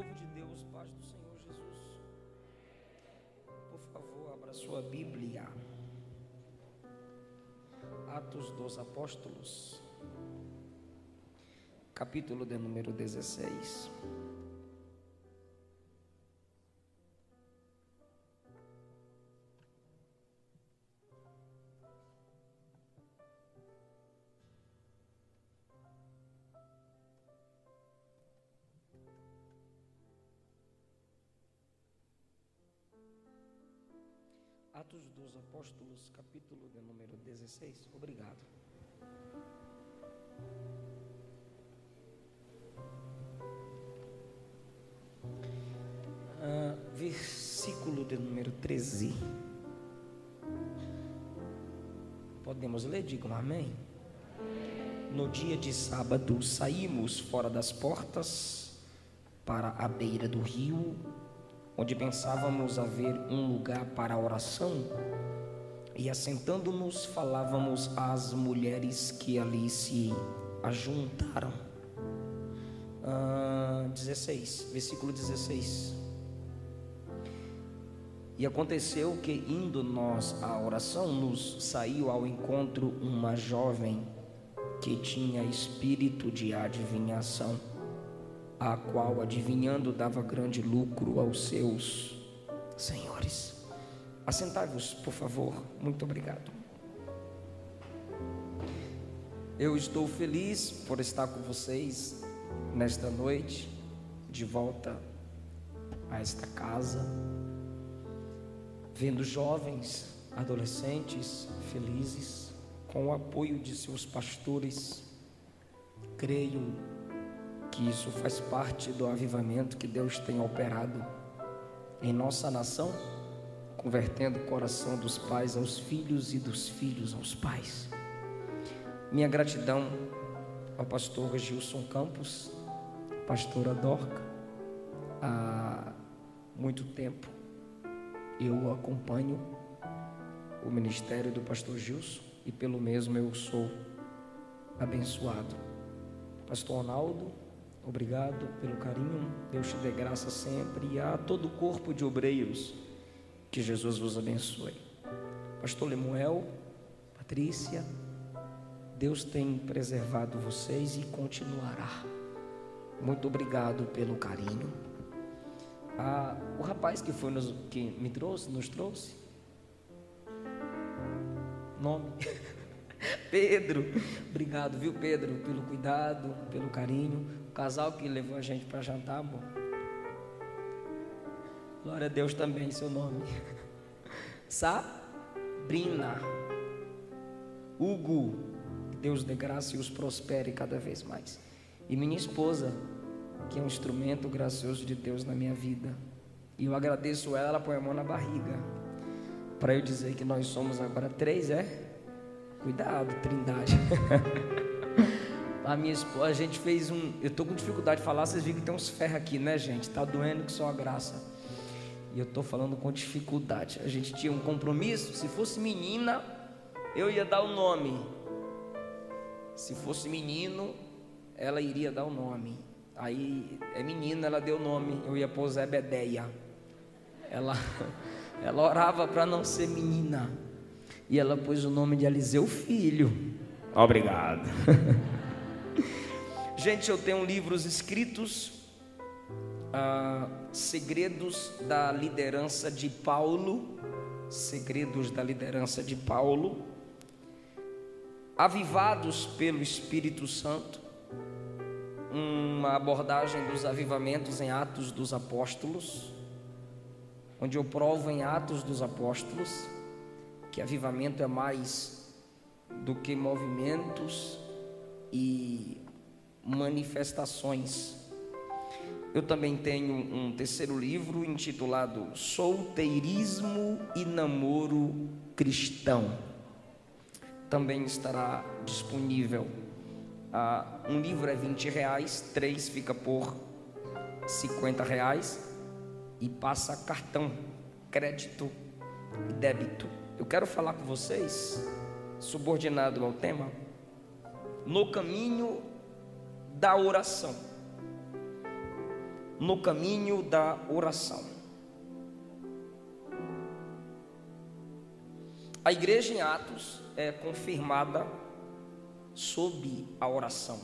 Povo de Deus, paz do Senhor Jesus. Por favor, abra sua Bíblia. Atos dos Apóstolos, capítulo de número 16. Apóstolos, capítulo de número 16. Obrigado. Ah, versículo de número 13. Podemos ler? Digam amém. No dia de sábado, saímos fora das portas para a beira do rio onde pensávamos haver um lugar para oração, e assentando-nos falávamos às mulheres que ali se ajuntaram. Ah, 16, versículo 16. E aconteceu que, indo nós à oração, nos saiu ao encontro uma jovem que tinha espírito de adivinhação a qual, adivinhando, dava grande lucro aos seus senhores. Assentai-vos, por favor. Muito obrigado. Eu estou feliz por estar com vocês nesta noite, de volta a esta casa, vendo jovens, adolescentes felizes, com o apoio de seus pastores. Creio que isso faz parte do avivamento que Deus tem operado em nossa nação, convertendo o coração dos pais aos filhos e dos filhos aos pais. Minha gratidão ao pastor Gilson Campos, pastora Dorca, há muito tempo eu acompanho o ministério do pastor Gilson e pelo mesmo eu sou abençoado. Pastor Ronaldo, Obrigado pelo carinho. Deus te dê graça sempre e a todo o corpo de obreiros. Que Jesus vos abençoe. Pastor Lemuel, Patrícia, Deus tem preservado vocês e continuará. Muito obrigado pelo carinho. Ah, o rapaz que foi nos, que me trouxe, nos trouxe. Nome. Pedro. Obrigado, viu, Pedro, pelo cuidado, pelo carinho casal que levou a gente para jantar, amor. Glória a Deus também, seu nome. Sabrina. Hugo. Deus dê graça e os prospere cada vez mais. E minha esposa, que é um instrumento gracioso de Deus na minha vida. E eu agradeço ela, ela põe a mão na barriga. Para eu dizer que nós somos agora três, é? Cuidado, trindade. A minha esposa, a gente fez um. Eu tô com dificuldade de falar, vocês viram que tem uns ferros aqui, né, gente? Tá doendo que só a graça. E eu tô falando com dificuldade. A gente tinha um compromisso. Se fosse menina, eu ia dar o nome. Se fosse menino, ela iria dar o nome. Aí é menina, ela deu o nome. Eu ia pôr Zebedeia. Ela, ela orava para não ser menina. E ela pôs o nome de Eliseu Filho. Obrigado. Gente, eu tenho livros escritos, ah, Segredos da Liderança de Paulo, Segredos da Liderança de Paulo, Avivados pelo Espírito Santo, uma abordagem dos avivamentos em Atos dos Apóstolos, onde eu provo em Atos dos Apóstolos que avivamento é mais do que movimentos e manifestações. Eu também tenho um terceiro livro intitulado Solteirismo e Namoro Cristão. Também estará disponível. Ah, um livro é 20 reais, três fica por 50 reais e passa cartão, crédito e débito. Eu quero falar com vocês, subordinado ao tema, no caminho da oração. No caminho da oração. A igreja em Atos é confirmada sob a oração.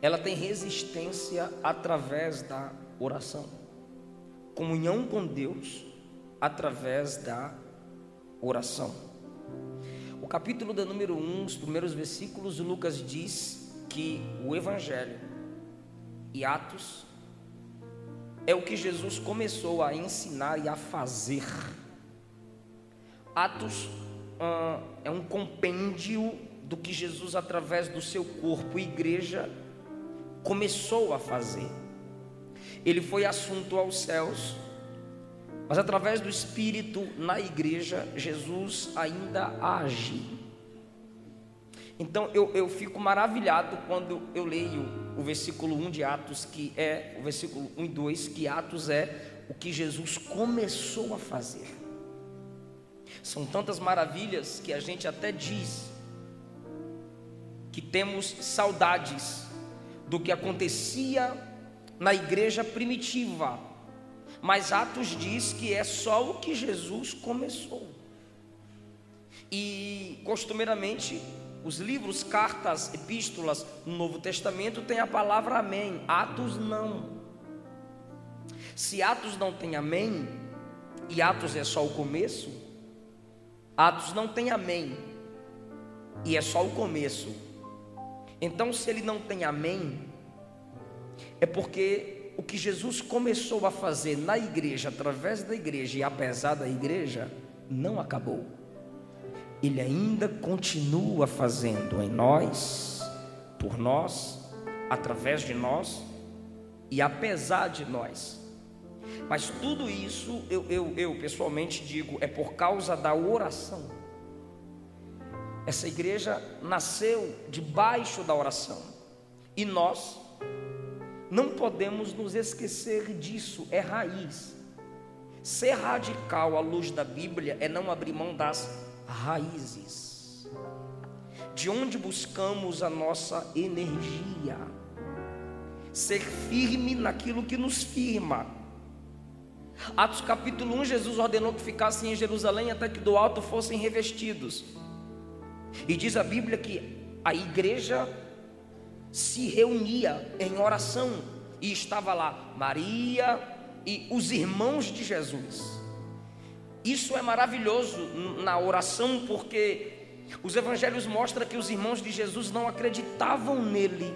Ela tem resistência através da oração. Comunhão com Deus através da oração. O capítulo da número 1, os primeiros versículos, Lucas diz que o Evangelho e Atos é o que Jesus começou a ensinar e a fazer. Atos uh, é um compêndio do que Jesus, através do seu corpo e igreja, começou a fazer. Ele foi assunto aos céus, mas através do Espírito na igreja, Jesus ainda age. Então eu, eu fico maravilhado quando eu leio o versículo 1 de Atos, que é o versículo 1 e 2, que Atos é o que Jesus começou a fazer. São tantas maravilhas que a gente até diz que temos saudades do que acontecia na igreja primitiva, mas Atos diz que é só o que Jesus começou. E costumeiramente os livros, cartas, epístolas no Novo Testamento têm a palavra amém, Atos não. Se Atos não tem amém, e Atos é só o começo, Atos não tem amém, e é só o começo. Então, se ele não tem amém, é porque o que Jesus começou a fazer na igreja, através da igreja e apesar da igreja, não acabou. Ele ainda continua fazendo em nós, por nós, através de nós e apesar de nós. Mas tudo isso, eu, eu, eu pessoalmente digo, é por causa da oração. Essa igreja nasceu debaixo da oração. E nós não podemos nos esquecer disso, é raiz. Ser radical à luz da Bíblia é não abrir mão das raízes, de onde buscamos a nossa energia, ser firme naquilo que nos firma. Atos capítulo 1, Jesus ordenou que ficassem em Jerusalém até que do alto fossem revestidos. E diz a Bíblia que a igreja se reunia em oração e estava lá Maria e os irmãos de Jesus. Isso é maravilhoso na oração, porque os evangelhos mostram que os irmãos de Jesus não acreditavam nele,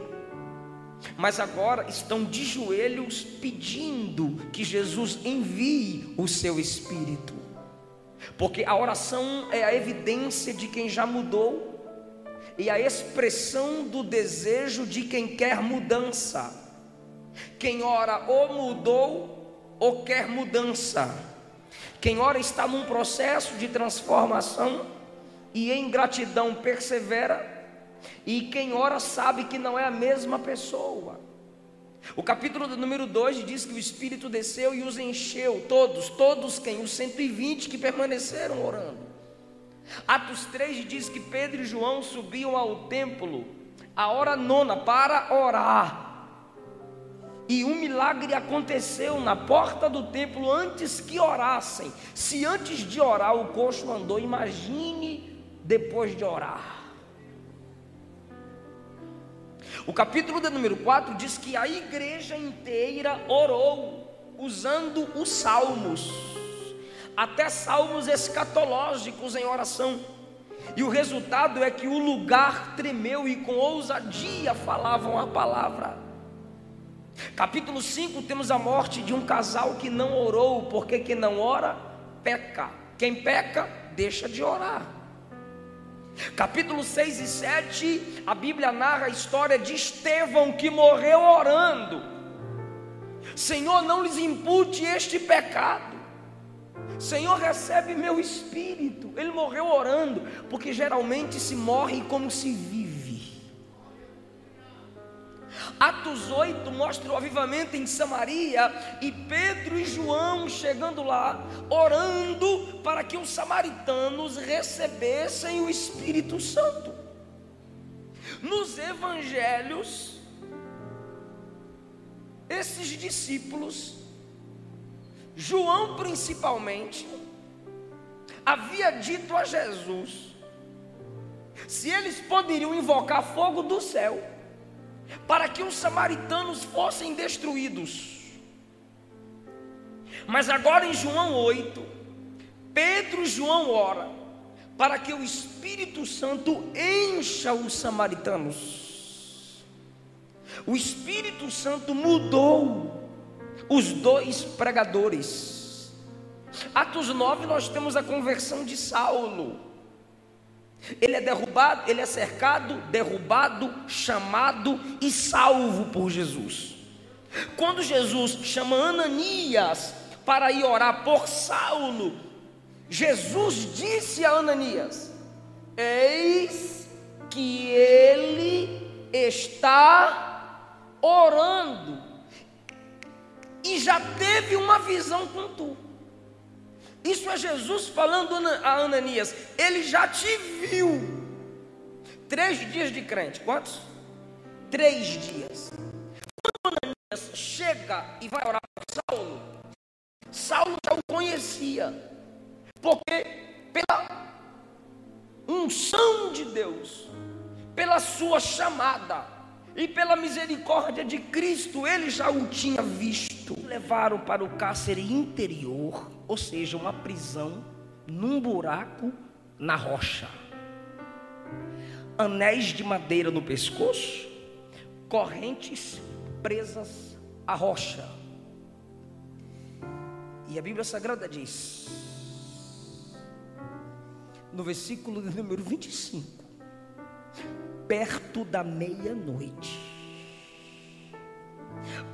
mas agora estão de joelhos pedindo que Jesus envie o seu Espírito, porque a oração é a evidência de quem já mudou e a expressão do desejo de quem quer mudança. Quem ora ou mudou ou quer mudança. Quem ora está num processo de transformação e em gratidão persevera, e quem ora sabe que não é a mesma pessoa. O capítulo número 2 diz que o Espírito desceu e os encheu, todos, todos quem? Os 120 que permaneceram orando. Atos 3 diz que Pedro e João subiam ao templo, a hora nona, para orar. E um milagre aconteceu na porta do templo antes que orassem. Se antes de orar o coxo andou, imagine depois de orar. O capítulo de número 4 diz que a igreja inteira orou usando os salmos, até salmos escatológicos em oração. E o resultado é que o lugar tremeu e com ousadia falavam a palavra. Capítulo 5 temos a morte de um casal que não orou, porque quem não ora, peca. Quem peca, deixa de orar. Capítulo 6 e 7, a Bíblia narra a história de Estevão que morreu orando. Senhor, não lhes impute este pecado. Senhor, recebe meu espírito. Ele morreu orando, porque geralmente se morre como se vive. Atos 8 mostra o avivamento em Samaria e Pedro e João chegando lá, orando para que os samaritanos recebessem o Espírito Santo. Nos evangelhos, esses discípulos, João principalmente, havia dito a Jesus se eles poderiam invocar fogo do céu para que os samaritanos fossem destruídos. Mas agora em João 8, Pedro e João ora para que o Espírito Santo encha os samaritanos. O Espírito Santo mudou os dois pregadores. Atos 9 nós temos a conversão de Saulo. Ele é derrubado, ele é cercado, derrubado, chamado e salvo por Jesus. Quando Jesus chama Ananias para ir orar por Saulo, Jesus disse a Ananias: Eis que ele está orando e já teve uma visão com tu. Isso é Jesus falando a Ananias: Ele já te viu. Três dias de crente, quantos? Três dias. Quando Ananias chega e vai orar para Saulo, Saulo já o conhecia porque pela unção de Deus, pela sua chamada e pela misericórdia de Cristo, ele já o tinha visto. Levaram para o cárcere interior, ou seja, uma prisão num buraco na rocha. Anéis de madeira no pescoço, correntes presas à rocha. E a Bíblia Sagrada diz: no versículo número 25, perto da meia-noite,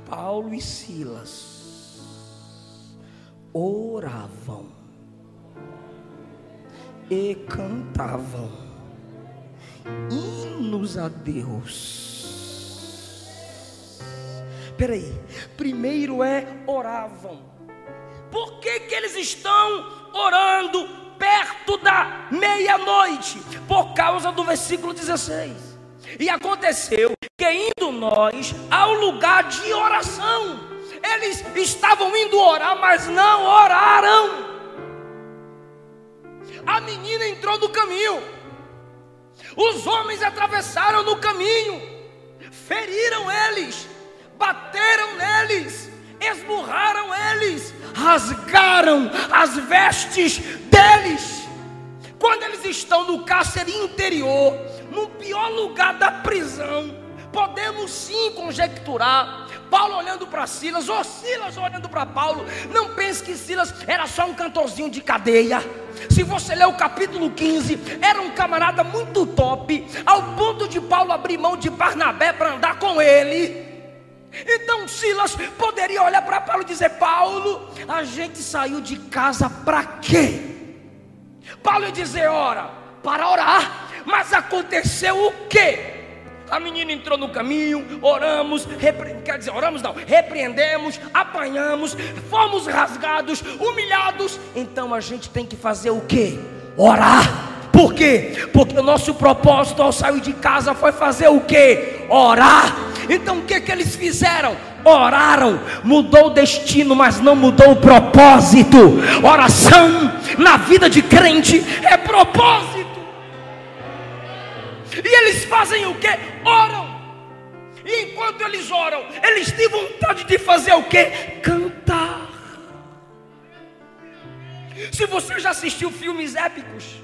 Paulo e Silas oravam e cantavam hinos a Deus. Peraí, primeiro é oravam. Por que, que eles estão orando perto da meia-noite, por causa do versículo 16. E aconteceu que indo nós ao lugar de oração, eles estavam indo orar, mas não oraram. A menina entrou no caminho, os homens atravessaram no caminho, feriram eles, bateram neles, esburraram eles, rasgaram as vestes deles. Quando eles estão no cárcere interior, no pior lugar da prisão, podemos sim conjecturar. Paulo olhando para Silas, ou Silas olhando para Paulo, não pense que Silas era só um cantorzinho de cadeia. Se você ler o capítulo 15, era um camarada muito top, ao ponto de Paulo abrir mão de Barnabé para andar com ele. Então Silas poderia olhar para Paulo e dizer: Paulo, a gente saiu de casa para quê? Paulo ia dizer: ora, para orar. Mas aconteceu o quê? A menina entrou no caminho, oramos, repre... quer dizer, oramos não, repreendemos, apanhamos, fomos rasgados, humilhados. Então a gente tem que fazer o quê? Orar. Por quê? Porque o nosso propósito ao sair de casa foi fazer o quê? Orar. Então o que que eles fizeram? Oraram, mudou o destino, mas não mudou o propósito. Oração na vida de crente é propósito. E eles fazem o que? Oram. E enquanto eles oram, eles têm vontade de fazer o que? Cantar. Se você já assistiu filmes épicos,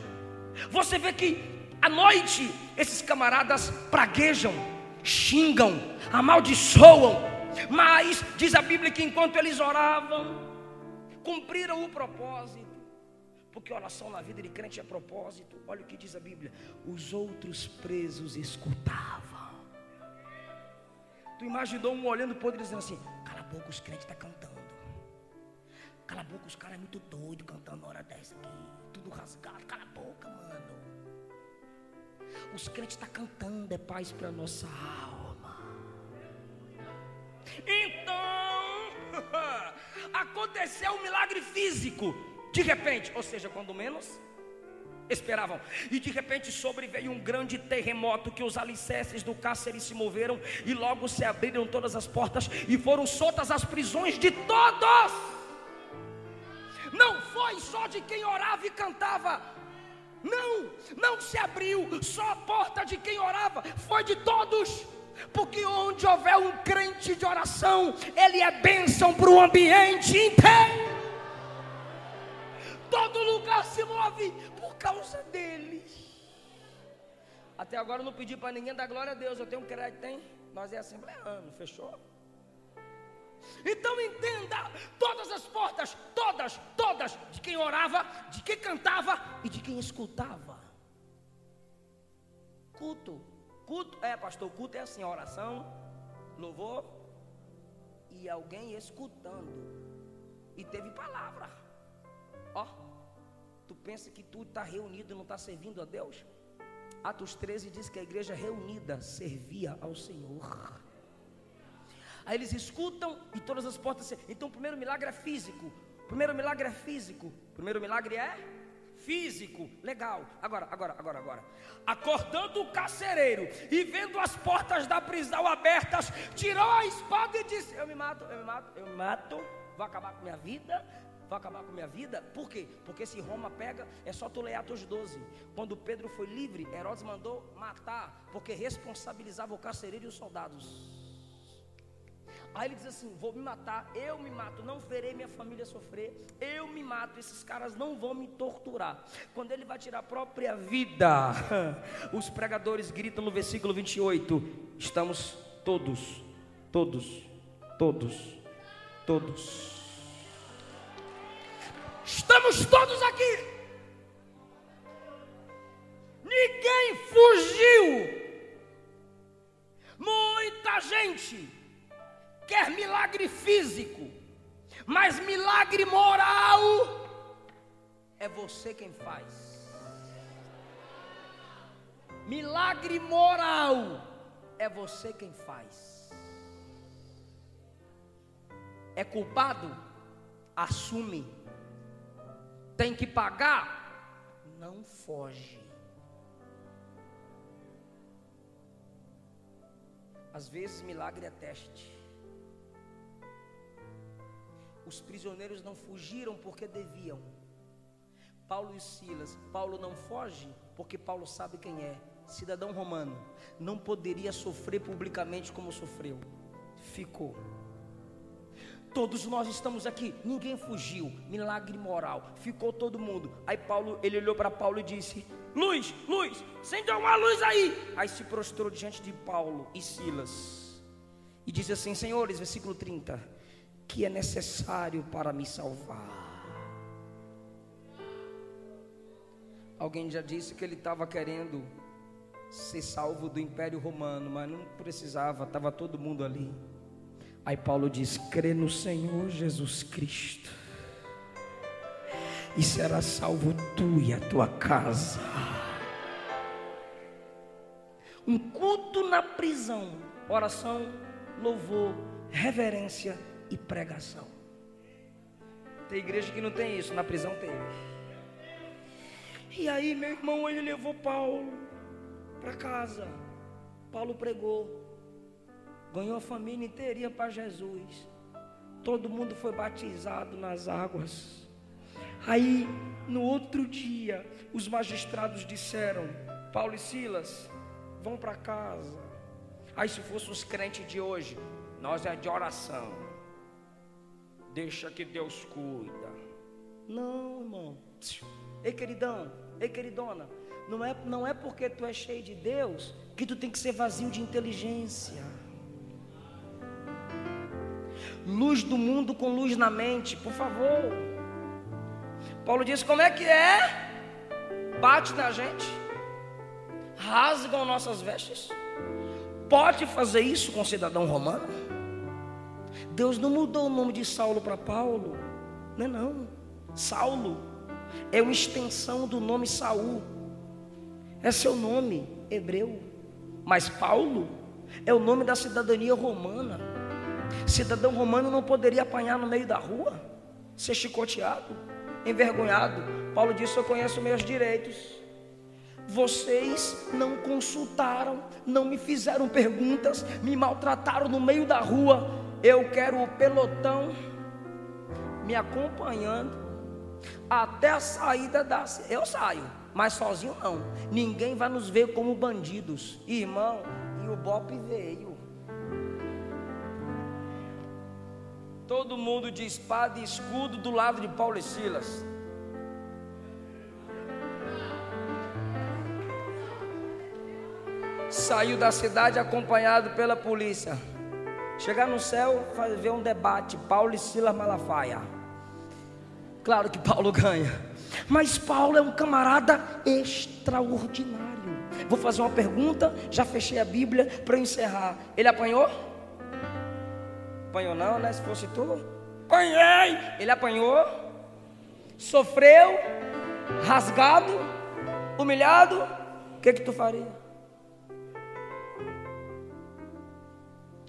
você vê que à noite esses camaradas praguejam, xingam, amaldiçoam, mas diz a Bíblia que enquanto eles oravam, cumpriram o propósito. Porque oração na vida de crente é propósito. Olha o que diz a Bíblia: os outros presos escutavam. Tu imaginou um olhando para outro dizendo assim: cala a boca, os crentes estão tá cantando. Cala a boca, os caras é muito doido cantando hora dessa aqui. Tudo rasgado, cala a boca, mano. Os crentes estão tá cantando, é paz para nossa alma. Então, aconteceu um milagre físico, de repente, ou seja, quando menos esperavam. E de repente sobreveio um grande terremoto que os alicerces do cárcere se moveram e logo se abriram todas as portas e foram soltas as prisões de todos. Não foi só de quem orava e cantava. Não, não se abriu só a porta de quem orava, foi de todos. Porque onde houver um crente de oração, ele é bênção para o ambiente inteiro. Todo lugar se move por causa dele. Até agora eu não pedi para ninguém dar glória a Deus. Eu tenho crédito, tem? Nós é assembleano, fechou? Então entenda: todas as portas, todas, todas, de quem orava, de quem cantava e de quem escutava. Culto, culto, é pastor, culto é assim: oração, louvor e alguém escutando. E teve palavra. Ó, tu pensa que tu está reunido e não está servindo a Deus? Atos 13 diz que a igreja reunida servia ao Senhor. Aí eles escutam e todas as portas. Então o primeiro milagre é físico. O primeiro milagre é físico. O primeiro milagre é físico. Legal. Agora, agora, agora, agora. Acordando o carcereiro e vendo as portas da prisão abertas, tirou a espada e disse: Eu me mato, eu me mato, eu me mato. Vou acabar com minha vida vai acabar com minha vida? Por quê? Porque se Roma pega, é só tu ler Atos 12. Quando Pedro foi livre, Herodes mandou matar, porque responsabilizava o carcereiro e os soldados. Aí ele diz assim: Vou me matar, eu me mato, não verei minha família sofrer, eu me mato, esses caras não vão me torturar. Quando ele vai tirar a própria vida, os pregadores gritam no versículo 28: Estamos todos, todos, todos, todos Estamos todos aqui. Ninguém fugiu. Muita gente quer milagre físico, mas milagre moral é você quem faz. Milagre moral é você quem faz. É culpado? Assume tem que pagar, não foge. Às vezes milagre é teste. Os prisioneiros não fugiram porque deviam. Paulo e Silas, Paulo não foge porque Paulo sabe quem é. Cidadão romano, não poderia sofrer publicamente como sofreu. Ficou. Todos nós estamos aqui, ninguém fugiu. Milagre moral. Ficou todo mundo. Aí Paulo, ele olhou para Paulo e disse: Luz, luz, acendeu uma luz aí. Aí se prostrou diante de Paulo e Silas. E disse assim: Senhores, versículo 30, que é necessário para me salvar. Alguém já disse que ele estava querendo ser salvo do Império Romano, mas não precisava, estava todo mundo ali. Aí Paulo diz: crê no Senhor Jesus Cristo, e será salvo tu e a tua casa. Um culto na prisão, oração, louvor, reverência e pregação. Tem igreja que não tem isso, na prisão tem. E aí, meu irmão, ele levou Paulo para casa. Paulo pregou ganhou a família inteirinha para Jesus. Todo mundo foi batizado nas águas. Aí, no outro dia, os magistrados disseram: Paulo e Silas, vão para casa. Aí, se fossem os crentes de hoje, nós é de oração. Deixa que Deus cuida. Não, irmão. Ei, queridão, ei, queridona. Não é, não é porque tu é cheio de Deus que tu tem que ser vazio de inteligência luz do mundo com luz na mente, por favor. Paulo diz: como é que é? Bate na gente, rasgam nossas vestes. Pode fazer isso com cidadão romano? Deus não mudou o nome de Saulo para Paulo, não é não. Saulo é uma extensão do nome Saul. É seu nome hebreu. Mas Paulo é o nome da cidadania romana. Cidadão romano não poderia apanhar no meio da rua, ser chicoteado, envergonhado. Paulo disse: Eu conheço meus direitos. Vocês não consultaram, não me fizeram perguntas, me maltrataram no meio da rua. Eu quero o pelotão me acompanhando até a saída da. Eu saio, mas sozinho não. Ninguém vai nos ver como bandidos, irmão. E o Bop veio. Todo mundo de espada e escudo do lado de Paulo e Silas. Saiu da cidade acompanhado pela polícia. Chegar no céu, ver um debate, Paulo e Silas Malafaia. Claro que Paulo ganha. Mas Paulo é um camarada extraordinário. Vou fazer uma pergunta, já fechei a Bíblia para encerrar. Ele apanhou? Apanhou não, né? Se fosse tu. Apanhei! Ele apanhou? Sofreu? Rasgado? Humilhado? O que que tu faria?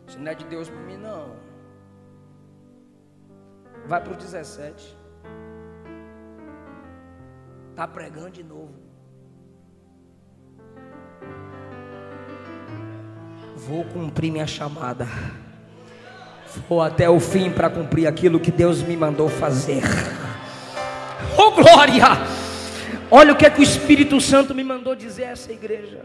Isso não é de Deus para mim, não. Vai para o 17. Está pregando de novo. Vou cumprir minha chamada. Vou até o fim para cumprir aquilo que Deus me mandou fazer. Oh glória! Olha o que é que o Espírito Santo me mandou dizer a essa igreja.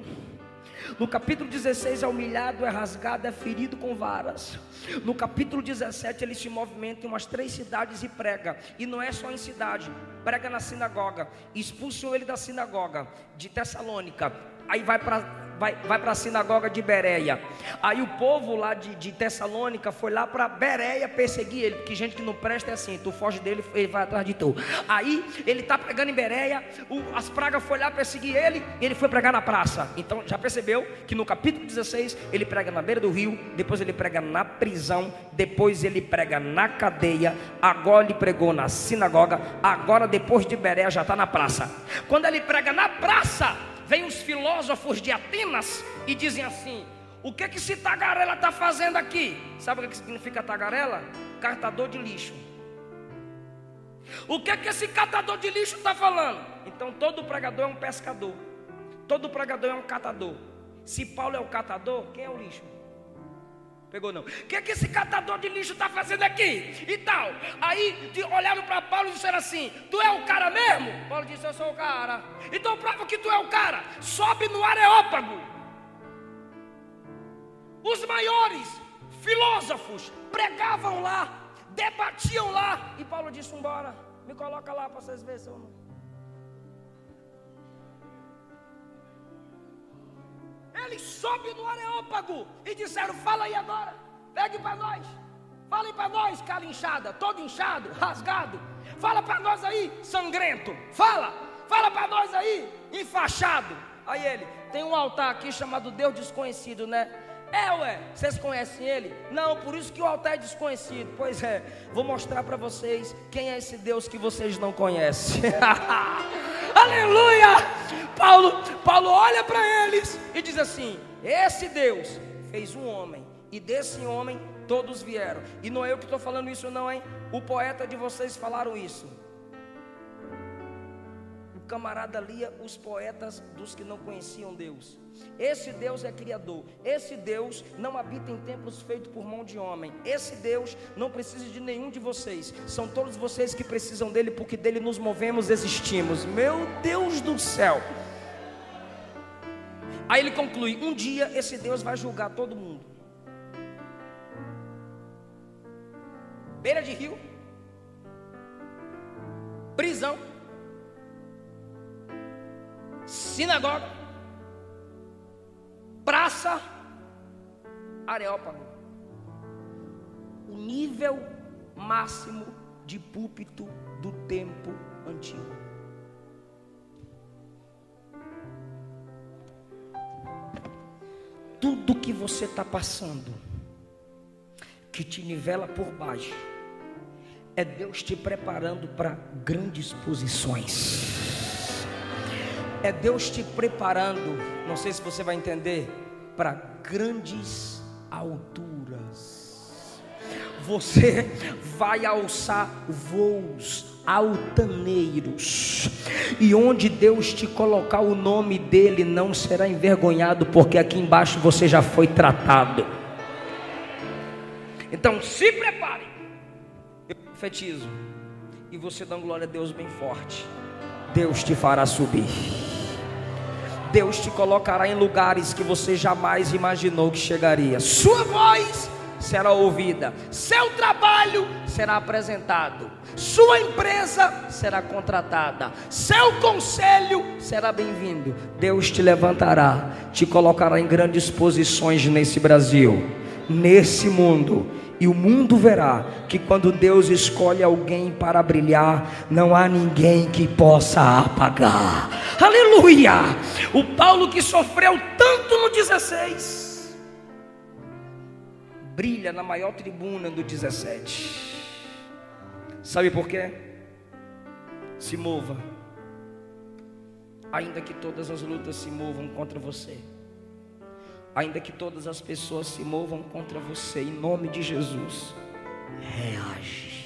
No capítulo 16 é humilhado, é rasgado, é ferido com varas. No capítulo 17 ele se movimenta em umas três cidades e prega. E não é só em cidade, prega na sinagoga. Expulsam ele da sinagoga de Tessalônica. Aí vai para vai, vai para a sinagoga de Bereia. Aí o povo lá de, de Tessalônica foi lá para Bereia perseguir ele, porque gente que não presta é assim, tu foge dele, ele vai atrás de tu. Aí ele está pregando em Bereia, o, as pragas foi lá perseguir ele, ele foi pregar na praça. Então já percebeu que no capítulo 16 ele prega na beira do rio, depois ele prega na prisão, depois ele prega na cadeia, agora ele pregou na sinagoga, agora depois de Bereia já está na praça. Quando ele prega na praça, vem os filósofos de Atenas e dizem assim: o que que esse tagarela está fazendo aqui? Sabe o que significa tagarela? Cartador de lixo. O que que esse catador de lixo está falando? Então todo pregador é um pescador, todo pregador é um catador. Se Paulo é o catador, quem é o lixo? Pegou não. O que, que esse catador de lixo está fazendo aqui? E tal. Aí olharam para Paulo e disseram assim: Tu é o cara mesmo? Paulo disse: Eu sou o cara. Então prova que tu é o cara. Sobe no Areópago. Os maiores filósofos pregavam lá, debatiam lá. E Paulo disse: Embora, me coloca lá para vocês verem se eu não. Eles sobem no Areópago e disseram: Fala aí agora, pegue para nós. Fala aí para nós, cara inchada, todo inchado, rasgado. Fala para nós aí, sangrento. Fala, fala para nós aí, enfaixado. Aí ele, tem um altar aqui chamado Deus Desconhecido, né? É, ué, vocês conhecem ele? Não, por isso que o altar é desconhecido. Pois é, vou mostrar para vocês quem é esse Deus que vocês não conhecem. Aleluia! Paulo, Paulo olha para eles e diz assim: Esse Deus fez um homem, e desse homem todos vieram. E não é eu que estou falando isso, não, hein? O poeta de vocês falaram isso camarada lia os poetas dos que não conheciam Deus. Esse Deus é criador. Esse Deus não habita em templos feitos por mão de homem. Esse Deus não precisa de nenhum de vocês. São todos vocês que precisam dele, porque dele nos movemos, existimos. Meu Deus do céu. Aí ele conclui: um dia esse Deus vai julgar todo mundo. Beira de rio, sinagoga, praça, areópago. O nível máximo de púlpito do tempo antigo. Tudo que você está passando, que te nivela por baixo, é Deus te preparando para grandes posições é Deus te preparando, não sei se você vai entender, para grandes alturas. Você vai alçar voos altaneiros. E onde Deus te colocar o nome dele não será envergonhado, porque aqui embaixo você já foi tratado. Então se prepare. Eu profetizo. E você dá glória a Deus bem forte. Deus te fará subir. Deus te colocará em lugares que você jamais imaginou que chegaria. Sua voz será ouvida, seu trabalho será apresentado, sua empresa será contratada, seu conselho será bem-vindo. Deus te levantará, te colocará em grandes posições nesse Brasil, nesse mundo e o mundo verá que quando Deus escolhe alguém para brilhar, não há ninguém que possa apagar. Aleluia! O Paulo que sofreu tanto no 16, brilha na maior tribuna do 17. Sabe por quê? Se mova, ainda que todas as lutas se movam contra você ainda que todas as pessoas se movam contra você, em nome de Jesus, reage.